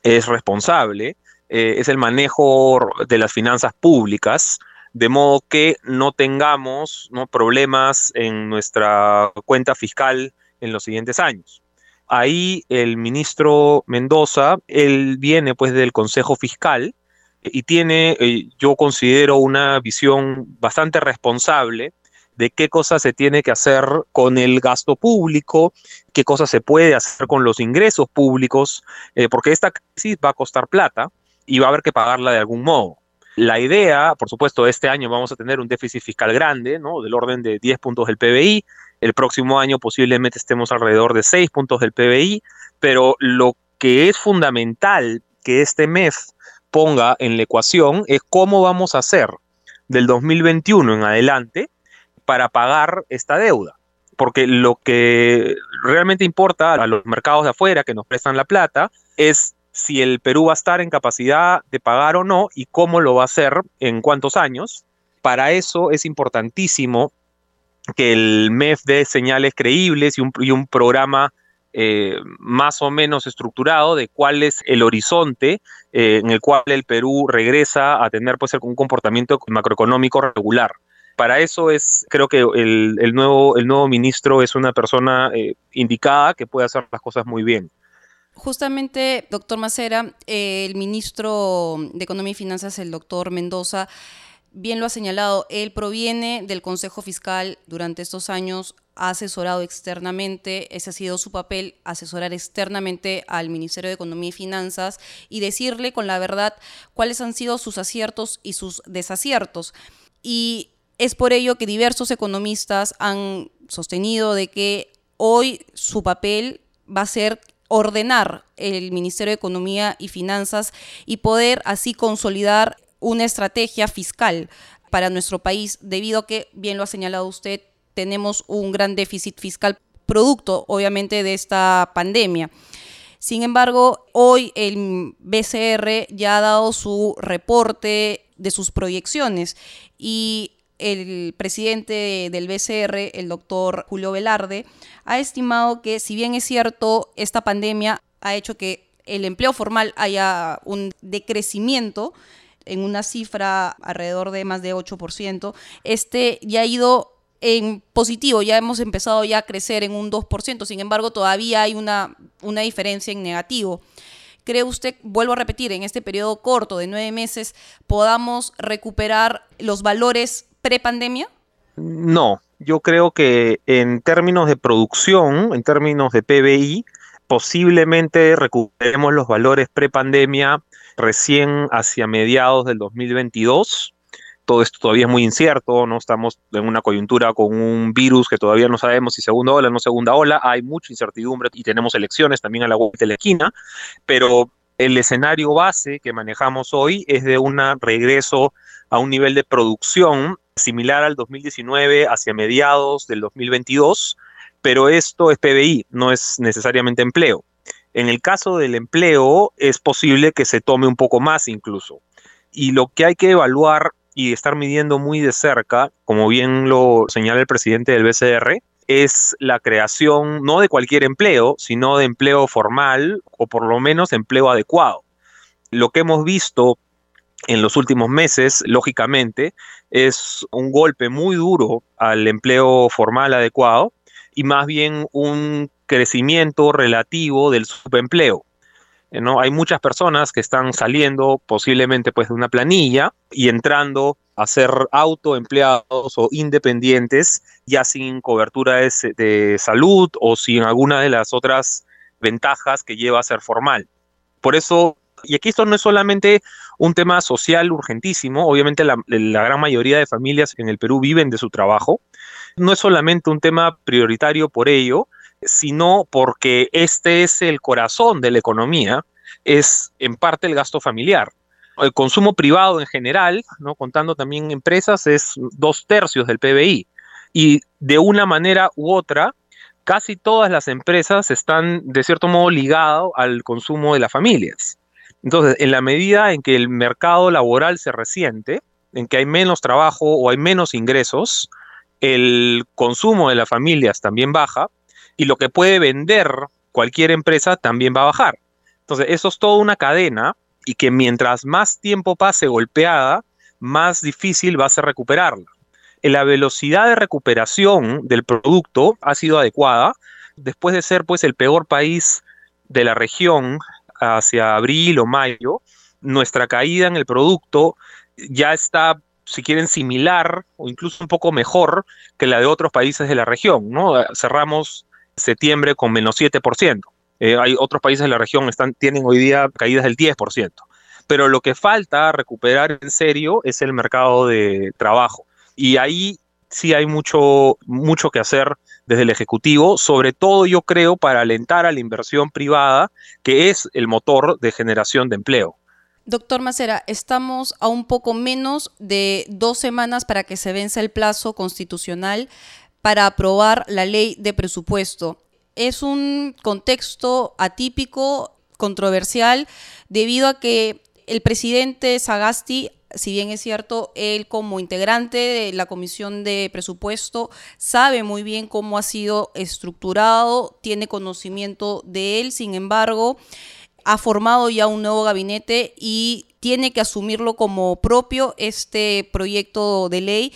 Speaker 4: es responsable eh, es el manejo de las finanzas públicas, de modo que no tengamos ¿no? problemas en nuestra cuenta fiscal en los siguientes años. Ahí el ministro Mendoza, él viene pues del Consejo Fiscal, y tiene, eh, yo considero, una visión bastante responsable de qué cosas se tiene que hacer con el gasto público, qué cosas se puede hacer con los ingresos públicos, eh, porque esta crisis va a costar plata y va a haber que pagarla de algún modo. La idea, por supuesto, este año vamos a tener un déficit fiscal grande, ¿no? Del orden de 10 puntos del PBI. El próximo año posiblemente estemos alrededor de 6 puntos del PBI, pero lo que es fundamental que este mes ponga en la ecuación es cómo vamos a hacer del 2021 en adelante para pagar esta deuda. Porque lo que realmente importa a los mercados de afuera que nos prestan la plata es si el Perú va a estar en capacidad de pagar o no y cómo lo va a hacer en cuántos años. Para eso es importantísimo que el MEF dé señales creíbles y un, y un programa eh, más o menos estructurado de cuál es el horizonte eh, en el cual el Perú regresa a tener pues, un comportamiento macroeconómico regular. Para eso es, creo que el, nuevo, el nuevo ministro es una persona eh, indicada que puede hacer las cosas muy bien.
Speaker 1: Justamente, doctor Macera, el ministro de Economía y Finanzas, el doctor Mendoza, bien lo ha señalado, él proviene del Consejo Fiscal durante estos años, ha asesorado externamente, ese ha sido su papel, asesorar externamente al Ministerio de Economía y Finanzas y decirle con la verdad cuáles han sido sus aciertos y sus desaciertos. Y es por ello que diversos economistas han sostenido de que hoy su papel va a ser ordenar el Ministerio de Economía y Finanzas y poder así consolidar una estrategia fiscal para nuestro país, debido a que, bien lo ha señalado usted, tenemos un gran déficit fiscal producto, obviamente, de esta pandemia. Sin embargo, hoy el BCR ya ha dado su reporte de sus proyecciones y el presidente del BCR, el doctor Julio Velarde, ha estimado que si bien es cierto, esta pandemia ha hecho que el empleo formal haya un decrecimiento, en una cifra alrededor de más de 8%, este ya ha ido en positivo, ya hemos empezado ya a crecer en un 2%, sin embargo todavía hay una, una diferencia en negativo. ¿Cree usted, vuelvo a repetir, en este periodo corto de nueve meses podamos recuperar los valores prepandemia?
Speaker 4: No, yo creo que en términos de producción, en términos de PBI, posiblemente recuperemos los valores prepandemia recién hacia mediados del 2022 todo esto todavía es muy incierto, no estamos en una coyuntura con un virus que todavía no sabemos si segunda ola o no segunda ola, hay mucha incertidumbre y tenemos elecciones también a la vuelta de la esquina, pero el escenario base que manejamos hoy es de un regreso a un nivel de producción similar al 2019 hacia mediados del 2022, pero esto es PBI, no es necesariamente empleo. En el caso del empleo es posible que se tome un poco más incluso. Y lo que hay que evaluar y estar midiendo muy de cerca, como bien lo señala el presidente del BCR, es la creación no de cualquier empleo, sino de empleo formal o por lo menos empleo adecuado. Lo que hemos visto en los últimos meses, lógicamente, es un golpe muy duro al empleo formal adecuado y más bien un crecimiento relativo del subempleo. ¿no? Hay muchas personas que están saliendo posiblemente pues de una planilla y entrando a ser autoempleados o independientes ya sin cobertura de, de salud o sin alguna de las otras ventajas que lleva a ser formal. Por eso y aquí esto no es solamente un tema social urgentísimo, obviamente la, la, gran mayoría de familias en el Perú viven de su trabajo, no es solamente un tema prioritario por ello, sino porque este es el corazón de la economía, es en parte el gasto familiar. El consumo privado en general, ¿no? contando también empresas, es dos tercios del PBI. Y de una manera u otra, casi todas las empresas están de cierto modo ligadas al consumo de las familias. Entonces, en la medida en que el mercado laboral se resiente, en que hay menos trabajo o hay menos ingresos, el consumo de las familias también baja y lo que puede vender cualquier empresa también va a bajar. Entonces, eso es toda una cadena y que mientras más tiempo pase golpeada, más difícil va a ser recuperarla. La velocidad de recuperación del producto ha sido adecuada. Después de ser pues el peor país de la región hacia abril o mayo, nuestra caída en el producto ya está, si quieren, similar o incluso un poco mejor que la de otros países de la región. ¿no? Cerramos septiembre con menos 7%. Eh, hay otros países de la región están, tienen hoy día caídas del 10%. Pero lo que falta recuperar en serio es el mercado de trabajo. Y ahí sí hay mucho, mucho que hacer desde el Ejecutivo, sobre todo yo creo para alentar a la inversión privada, que es el motor de generación de empleo.
Speaker 1: Doctor Macera, estamos a un poco menos de dos semanas para que se venza el plazo constitucional para aprobar la ley de presupuesto. Es un contexto atípico, controversial, debido a que el presidente Sagasti si bien es cierto, él como integrante de la Comisión de Presupuesto sabe muy bien cómo ha sido estructurado, tiene conocimiento de él, sin embargo, ha formado ya un nuevo gabinete y tiene que asumirlo como propio este proyecto de ley.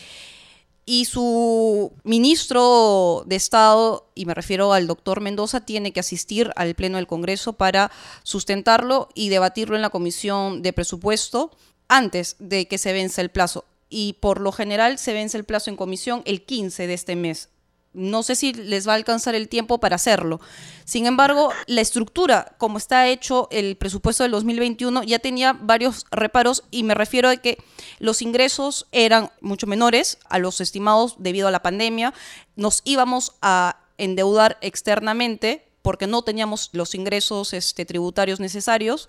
Speaker 1: Y su ministro de Estado, y me refiero al doctor Mendoza, tiene que asistir al Pleno del Congreso para sustentarlo y debatirlo en la Comisión de Presupuesto antes de que se vence el plazo. Y por lo general se vence el plazo en comisión el 15 de este mes. No sé si les va a alcanzar el tiempo para hacerlo. Sin embargo, la estructura, como está hecho el presupuesto del 2021, ya tenía varios reparos y me refiero a que los ingresos eran mucho menores a los estimados debido a la pandemia. Nos íbamos a endeudar externamente porque no teníamos los ingresos este, tributarios necesarios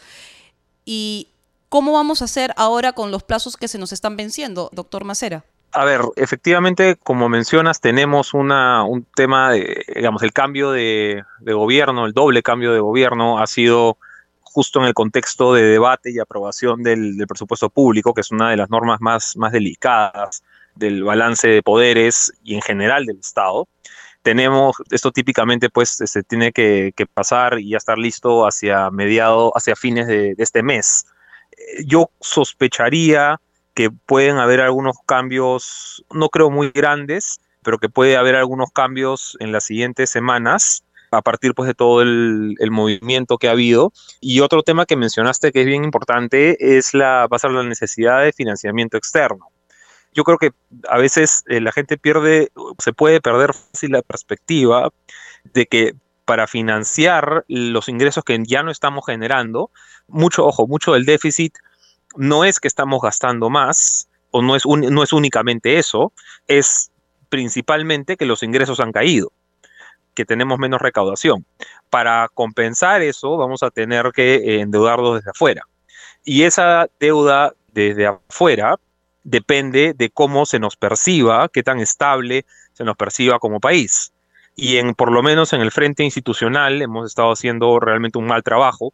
Speaker 1: y ¿Cómo vamos a hacer ahora con los plazos que se nos están venciendo, doctor Macera?
Speaker 4: A ver, efectivamente, como mencionas, tenemos un tema de, digamos, el cambio de, gobierno, el doble cambio de gobierno ha sido justo en el contexto de debate y aprobación del, presupuesto público, que es una de las normas más, delicadas del balance de poderes y en general del Estado. Tenemos, esto típicamente pues se este, tiene que, pasar y ya estar listo hacia mediado, hacia fines de este mes yo sospecharía que pueden haber algunos cambios, no creo muy grandes, pero que puede haber algunos cambios en las siguientes semanas a partir pues de todo el, movimiento que ha habido. Y otro tema que mencionaste que es bien importante es la, va la necesidad de financiamiento externo. Yo creo que a veces eh, la gente pierde, se puede perder fácil la perspectiva de que para financiar los ingresos que ya no estamos generando, mucho, ojo, mucho del déficit no es que estamos gastando más, o no es, no es únicamente eso, es principalmente que los ingresos han caído que tenemos menos recaudación. Para compensar eso, vamos a tener que eh, endeudarlos desde afuera. Y esa deuda desde afuera depende de cómo se nos perciba, qué tan estable se nos perciba como país. Y en, por lo menos en el frente institucional hemos estado haciendo realmente un mal trabajo.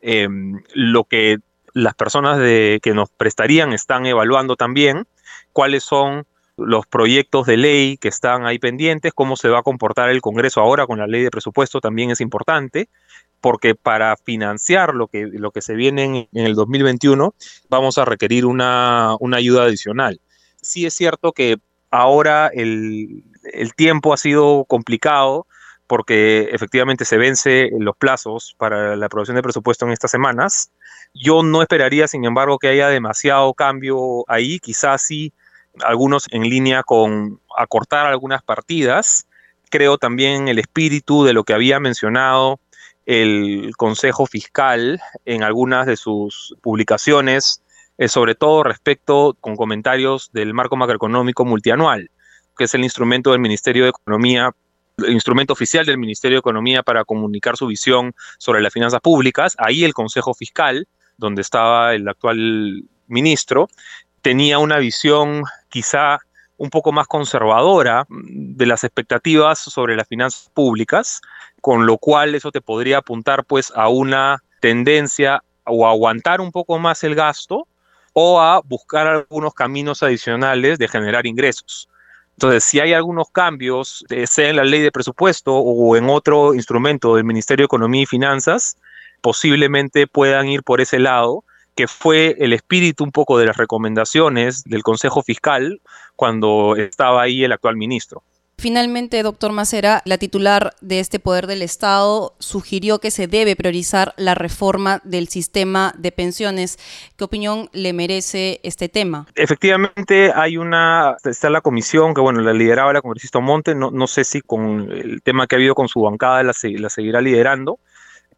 Speaker 4: Em, lo que las personas que nos prestarían están evaluando también cuáles son los proyectos de ley que están ahí pendientes, cómo se va a comportar el Congreso ahora con la ley de presupuesto también es importante, porque para financiar lo que, lo que se viene en, el 2021 vamos a requerir una, ayuda adicional. Sí es cierto que ahora el, el tiempo ha sido complicado porque efectivamente se vence los plazos para la aprobación de presupuesto en estas semanas. Yo no esperaría, sin embargo, que haya demasiado cambio ahí. Quizás sí algunos en línea con acortar algunas partidas. Creo también el espíritu de lo que había mencionado el Consejo Fiscal en algunas de sus publicaciones, eh, sobre todo respecto con comentarios del marco macroeconómico multianual, que es el instrumento del Ministerio de Economía instrumento oficial del Ministerio de Economía para comunicar su visión sobre las finanzas públicas. Ahí el Consejo Fiscal, donde estaba el actual ministro, tenía una visión quizá un poco más conservadora de las expectativas sobre las finanzas públicas, con lo cual eso te podría apuntar pues a una tendencia o a aguantar un poco más el gasto o a buscar algunos caminos adicionales de generar ingresos. Entonces, si hay algunos cambios, eh, sea en la ley de presupuesto o en otro instrumento del Ministerio de Economía y Finanzas, posiblemente puedan ir por ese lado que fue el espíritu un poco de las recomendaciones del Consejo Fiscal cuando estaba ahí el actual ministro.
Speaker 1: Finalmente, doctor Macera, la titular de este Poder del Estado sugirió que se debe priorizar la reforma del sistema de pensiones. ¿Qué opinión le merece este tema?
Speaker 4: Efectivamente, hay una, está la comisión que, bueno, la lideraba la congresista Monte, no, no sé si con el tema que ha habido con su bancada la, la seguirá liderando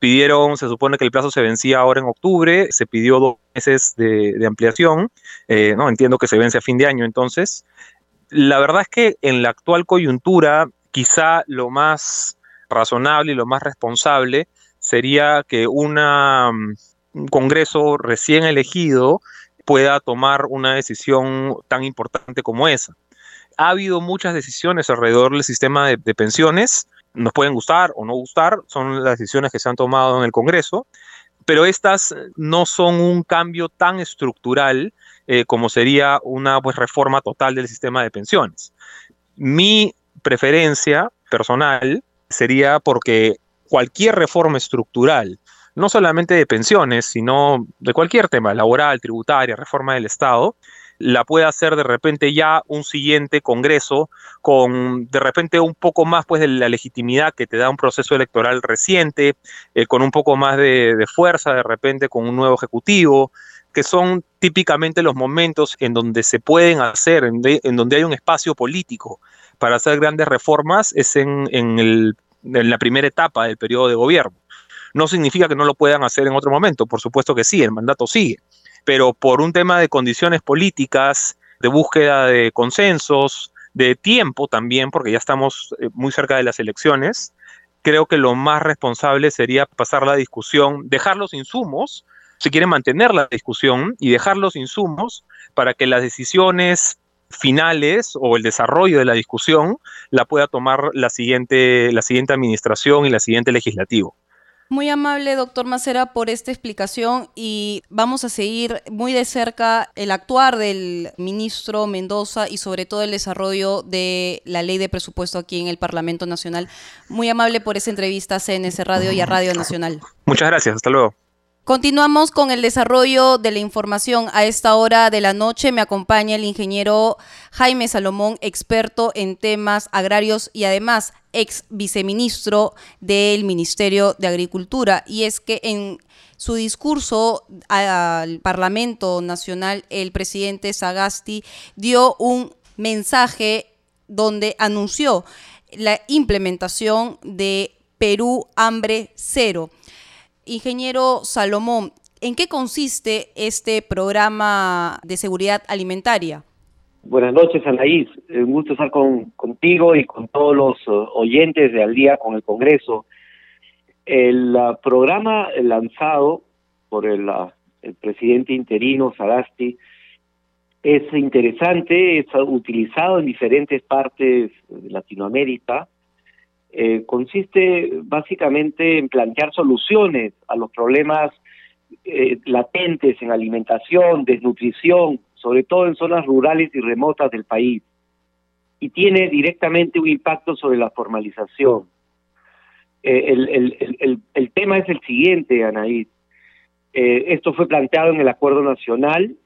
Speaker 4: pidieron, se supone que el plazo se vencía ahora en octubre, se pidió dos meses de, ampliación, eh, no entiendo que se vence a fin de año entonces. La verdad es que en la actual coyuntura, quizá lo más razonable y lo más responsable sería que una, mm, un Congreso recién elegido pueda tomar una decisión tan importante como esa. Ha habido muchas decisiones alrededor del sistema de pensiones nos pueden gustar o no gustar, son las decisiones que se han tomado en el Congreso, pero estas no son un cambio tan estructural eh, como sería una pues, reforma total del sistema de pensiones. Mi preferencia personal sería porque cualquier reforma estructural, no solamente de pensiones, sino de cualquier tema, laboral, tributaria, reforma del Estado, la puede hacer de repente ya un siguiente Congreso con de repente un poco más pues de la legitimidad que te da un proceso electoral reciente, eh, con un poco más de, fuerza de repente con un nuevo Ejecutivo, que son típicamente los momentos en donde se pueden hacer, en, donde hay un espacio político para hacer grandes reformas, es en, en la primera etapa del periodo de gobierno. No significa que no lo puedan hacer en otro momento, por supuesto que sí, el mandato sigue pero por un tema de condiciones políticas, de búsqueda de consensos, de tiempo también, porque ya estamos eh, muy cerca de las elecciones, creo que lo más responsable sería pasar la discusión, dejar los insumos, si quieren mantener la discusión y dejar los insumos para que las decisiones finales o el desarrollo de la discusión la pueda tomar la siguiente, la siguiente administración y la siguiente legislativo.
Speaker 1: Muy amable, doctor Macera, por esta explicación y vamos a seguir muy de cerca el actuar del ministro Mendoza y sobre todo el desarrollo de la ley de presupuesto aquí en el Parlamento Nacional. Muy amable por esa entrevista a CNS Radio y a Radio Nacional.
Speaker 4: Muchas gracias, hasta luego.
Speaker 1: Continuamos con el desarrollo de la información. A esta hora de la noche me acompaña el ingeniero Jaime Salomón, experto en temas agrarios y además ex viceministro del Ministerio de Agricultura. Y es que en su discurso al Parlamento Nacional, el presidente Sagasti dio un mensaje donde anunció la implementación de Perú Hambre Cero. Ingeniero Salomón, ¿en qué consiste este programa de seguridad alimentaria?
Speaker 5: Buenas noches, Anaís. Un gusto estar con, contigo y con todos los uh, oyentes de Al día con el Congreso. El uh, programa lanzado por el, uh, el presidente interino Sagasti es interesante, es utilizado en diferentes partes de Latinoamérica eh, consiste básicamente en plantear soluciones a los problemas eh, latentes en alimentación, desnutrición, sobre todo en zonas rurales y remotas del país, y tiene directamente un impacto sobre la formalización. Eh, el, el, el, el, tema es el siguiente, Anaís. esto fue planteado en el Acuerdo Nacional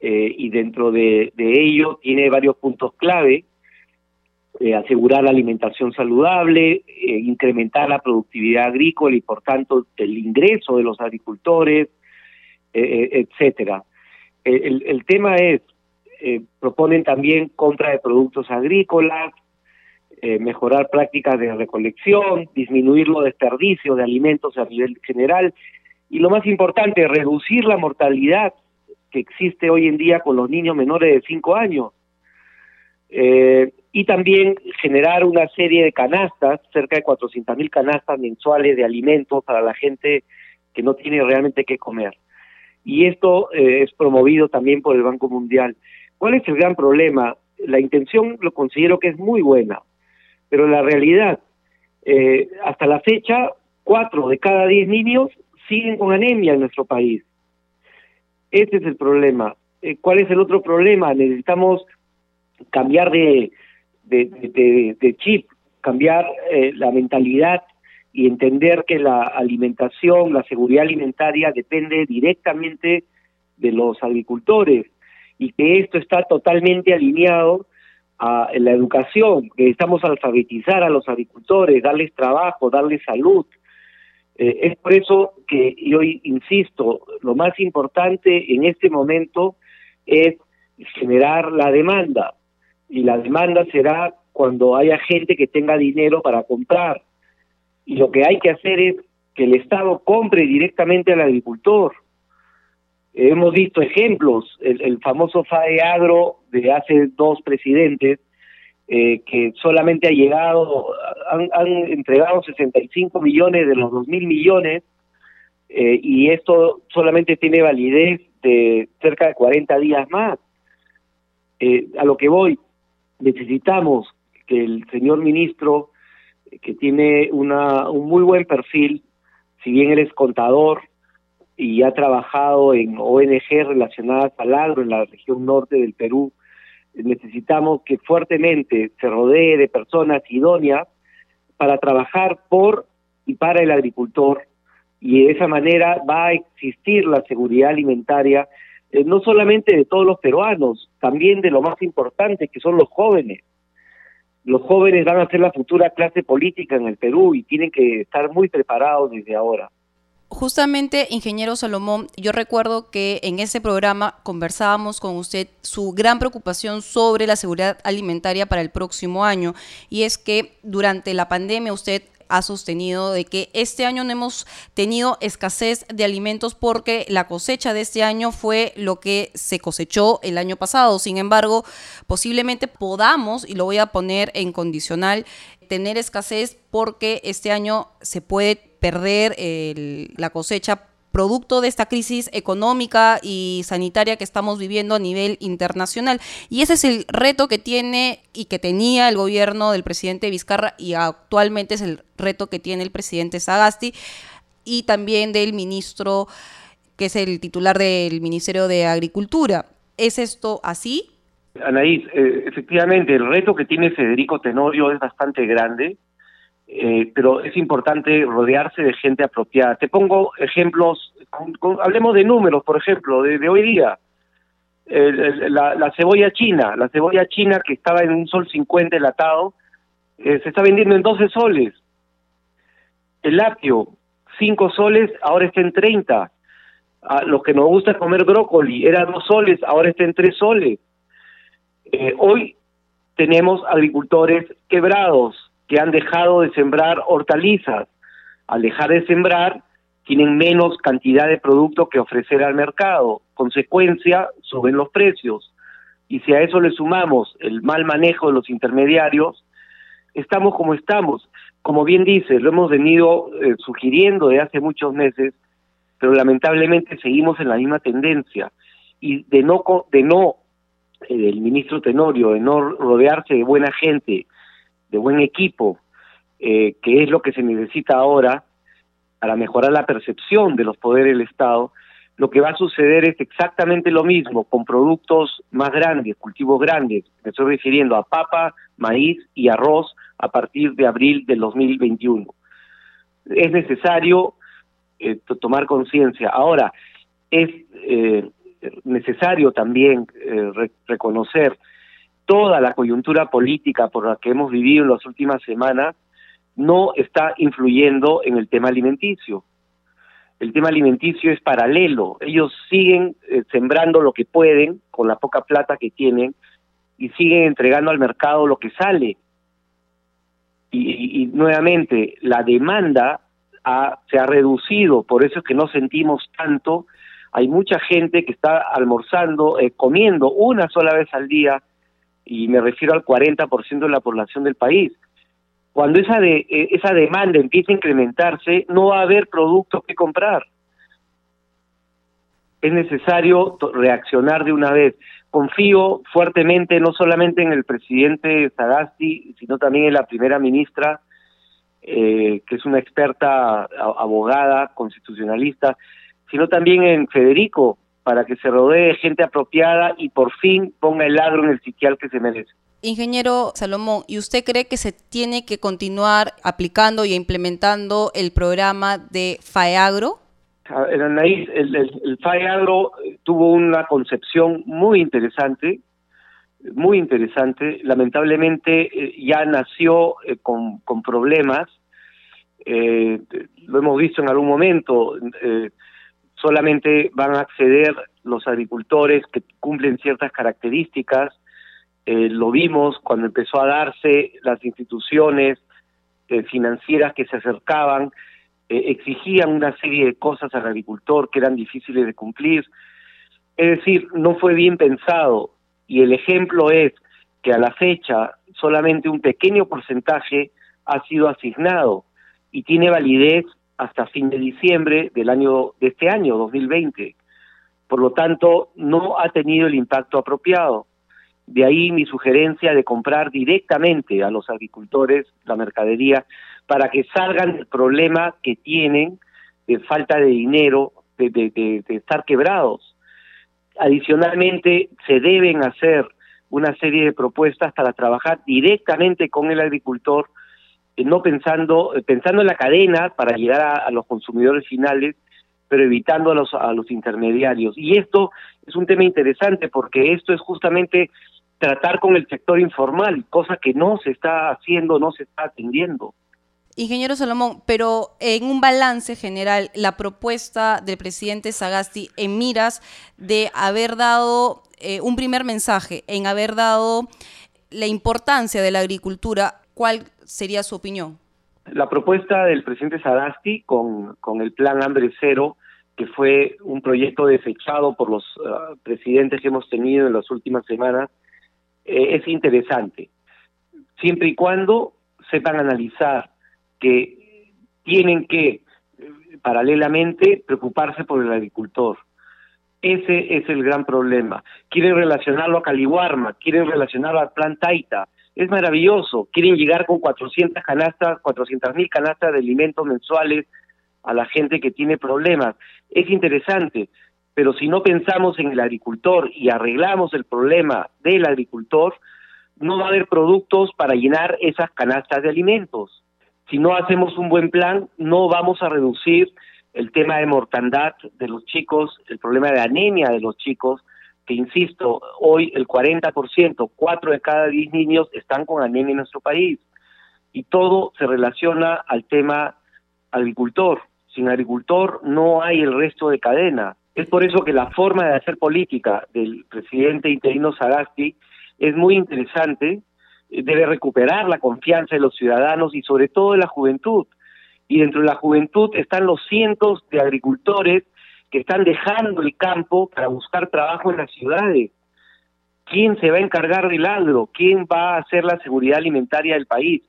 Speaker 5: y dentro de, de ello tiene varios puntos clave eh, asegurar la alimentación saludable, eh, incrementar la productividad agrícola y por tanto el ingreso de los agricultores, eh, etcétera. El, el, tema es, proponen también compra de productos agrícolas, mejorar prácticas de recolección, disminuir los desperdicios de alimentos a nivel general y lo más importante, reducir la mortalidad que existe hoy en día con los niños menores de 5 años. Eh, y también generar una serie de canastas, cerca de 400 mil canastas mensuales de alimentos para la gente que no tiene realmente qué comer. Y esto eh, es promovido también por el Banco Mundial. ¿Cuál es el gran problema? La intención lo considero que es muy buena, pero la realidad, eh, hasta la fecha, cuatro de cada diez niños siguen con anemia en nuestro país. Este es el problema. Eh, ¿Cuál es el otro problema? Necesitamos cambiar de, chip, cambiar eh, la mentalidad y entender que la alimentación, la seguridad alimentaria depende directamente de los agricultores y que esto está totalmente alineado a la educación, que necesitamos alfabetizar a los agricultores, darles trabajo, darles salud. Eh, es por eso que yo insisto, lo más importante en este momento es generar la demanda y la demanda será cuando haya gente que tenga dinero para comprar. Y lo que hay que hacer es que el Estado compre directamente al agricultor. hemos visto ejemplos, el, famoso FAE Agro de hace dos presidentes, eh, que solamente ha llegado, han, han, entregado 65 millones de los 2 mil millones, eh, y esto solamente tiene validez de cerca de 40 días más. Eh, a lo que voy, necesitamos que el señor ministro, que tiene una, un muy buen perfil, si bien él es contador y ha trabajado en ONG relacionadas al agro en la región norte del Perú, necesitamos que fuertemente se rodee de personas idóneas para trabajar por y para el agricultor. Y de esa manera va a existir la seguridad alimentaria eh, no solamente de todos los peruanos, también de lo más importante que son los jóvenes. Los jóvenes van a ser la futura clase política en el Perú y tienen que estar muy preparados desde ahora.
Speaker 1: Justamente, ingeniero Salomón, yo recuerdo que en ese programa conversábamos con usted su gran preocupación sobre la seguridad alimentaria para el próximo año y es que durante la pandemia usted ha sostenido de que este año no hemos tenido escasez de alimentos porque la cosecha de este año fue lo que se cosechó el año pasado. Sin embargo, posiblemente podamos, y lo voy a poner en condicional, tener escasez porque este año se puede perder la cosecha producto de esta crisis económica y sanitaria que estamos viviendo a nivel internacional. Y ese es el reto que tiene y que tenía el gobierno del presidente Vizcarra y actualmente es el reto que tiene el presidente Sagasti y también del ministro que es el titular del Ministerio de Agricultura. ¿Es esto así?
Speaker 5: Anaís, eh, efectivamente, el reto que tiene Federico Tenorio es bastante grande eh, pero es importante rodearse de gente apropiada. Te pongo ejemplos, hablemos de números, por ejemplo, de, hoy día. la, cebolla china, la cebolla china que estaba en un sol 50 enlatado, eh, se está vendiendo en 12 soles. El lácteo, 5 soles, ahora está en 30. A los que nos gusta comer brócoli, era 2 soles, ahora está en 3 soles. Eh, hoy tenemos agricultores quebrados que han dejado de sembrar hortalizas. Al dejar de sembrar, tienen menos cantidad de producto que ofrecer al mercado. Consecuencia, suben los precios. Y si a eso le sumamos el mal manejo de los intermediarios, estamos como estamos. Como bien dice, lo hemos venido eh, sugiriendo de hace muchos meses, pero lamentablemente seguimos en la misma tendencia. Y de no, de no eh, el ministro Tenorio, de no rodearse de buena gente, de buen equipo, eh, que es lo que se necesita ahora para mejorar la percepción de los poderes del Estado, lo que va a suceder es exactamente lo mismo con productos más grandes, cultivos grandes. Me estoy refiriendo a papa, maíz y arroz a partir de abril del 2021. Es necesario eh, tomar conciencia. Ahora, es eh, necesario también eh, reconocer toda la coyuntura política por la que hemos vivido en las últimas semanas no está influyendo en el tema alimenticio. El tema alimenticio es paralelo. Ellos siguen eh, sembrando lo que pueden con la poca plata que tienen y siguen entregando al mercado lo que sale. Y, nuevamente, la demanda se ha reducido, por eso es que no sentimos tanto. Hay mucha gente que está almorzando, eh, comiendo una sola vez al día, y me refiero al 40% de la población del país. Cuando esa, de, eh, esa demanda empiece a incrementarse, no va a haber productos que comprar. Es necesario reaccionar de una vez. Confío fuertemente no solamente en el presidente Sagasti, sino también en la primera ministra, eh, que es una experta abogada, constitucionalista, sino también en Federico, para que se rodee gente apropiada y por fin ponga el agro en el sitial que se merece.
Speaker 1: Ingeniero Salomón, ¿y usted cree que se tiene que continuar aplicando y implementando el programa de FAEAGRO?
Speaker 5: El, el, el, FAEAGRO tuvo una concepción muy interesante, muy interesante. Lamentablemente eh, ya nació eh, con, con, problemas. Eh, lo hemos visto en algún momento solamente van a acceder los agricultores que cumplen ciertas características. Eh, lo vimos cuando empezó a darse las instituciones eh, financieras que se acercaban, eh, exigían una serie de cosas al agricultor que eran difíciles de cumplir. Es decir, no fue bien pensado y el ejemplo es que a la fecha solamente un pequeño porcentaje ha sido asignado y tiene validez hasta fin de diciembre del año de este año 2020. Por lo tanto, no ha tenido el impacto apropiado. De ahí mi sugerencia de comprar directamente a los agricultores la mercadería para que salgan del problema que tienen de falta de dinero, de, de estar quebrados. Adicionalmente, se deben hacer una serie de propuestas para trabajar directamente con el agricultor no pensando, eh, pensando en la cadena para llegar a, los consumidores finales, pero evitando a los, a los intermediarios. Y esto es un tema interesante porque esto es justamente tratar con el sector informal, cosa que no se está haciendo, no se está atendiendo.
Speaker 1: Ingeniero Salomón, pero en un balance general, la propuesta del presidente Sagasti en miras de haber dado eh, un primer mensaje, en haber dado la importancia de la agricultura ¿Cuál sería su opinión?
Speaker 5: La propuesta del presidente Sadasti con, con el plan Hambre Cero, que fue un proyecto desechado por los ah, presidentes que hemos tenido en las últimas semanas, eh, es interesante, siempre y cuando sepan analizar que tienen que, eh, paralelamente, preocuparse por el agricultor. Ese es el gran problema. Quieren relacionarlo a Caliwarma, quieren relacionarlo al plan Taita, es maravilloso. Quieren llegar con 400 canastas, 400 mil canastas de alimentos mensuales a la gente que tiene problemas. Es interesante, pero si no pensamos en el agricultor y arreglamos el problema del agricultor, no va a haber productos para llenar esas canastas de alimentos. Si no hacemos un buen plan, no vamos a reducir el tema de mortandad de los chicos, el problema de anemia de los chicos, que insisto, hoy el 40%, 4 de cada 10 niños están con anemia en nuestro país. Y todo se relaciona al tema agricultor. Sin agricultor no hay el resto de cadena. Es por eso que la forma de hacer política del presidente interino Sagasti es muy interesante, debe recuperar la confianza de los ciudadanos y sobre todo de la juventud. Y dentro de la juventud están los cientos de agricultores que están dejando el campo para buscar trabajo en las ciudades. ¿Quién se va a encargar del agro? ¿Quién va a hacer la seguridad alimentaria del país?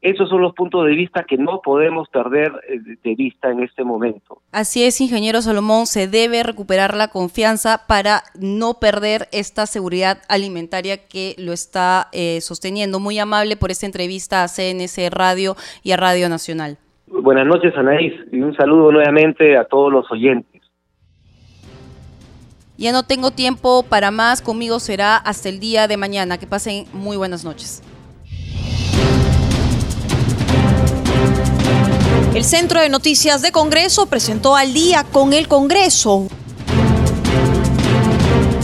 Speaker 5: Esos son los puntos de vista que no podemos perder eh, de vista en este momento.
Speaker 1: Así es, ingeniero Salomón, se debe recuperar la confianza para no perder esta seguridad alimentaria que lo está eh, sosteniendo. Muy amable por esta entrevista a CNC Radio y a Radio Nacional.
Speaker 5: Buenas noches, Anaís, y un saludo nuevamente a todos los oyentes.
Speaker 1: Ya no tengo tiempo para más, conmigo será hasta el día de mañana. Que pasen muy buenas noches.
Speaker 6: El Centro de Noticias de Congreso presentó al día con el Congreso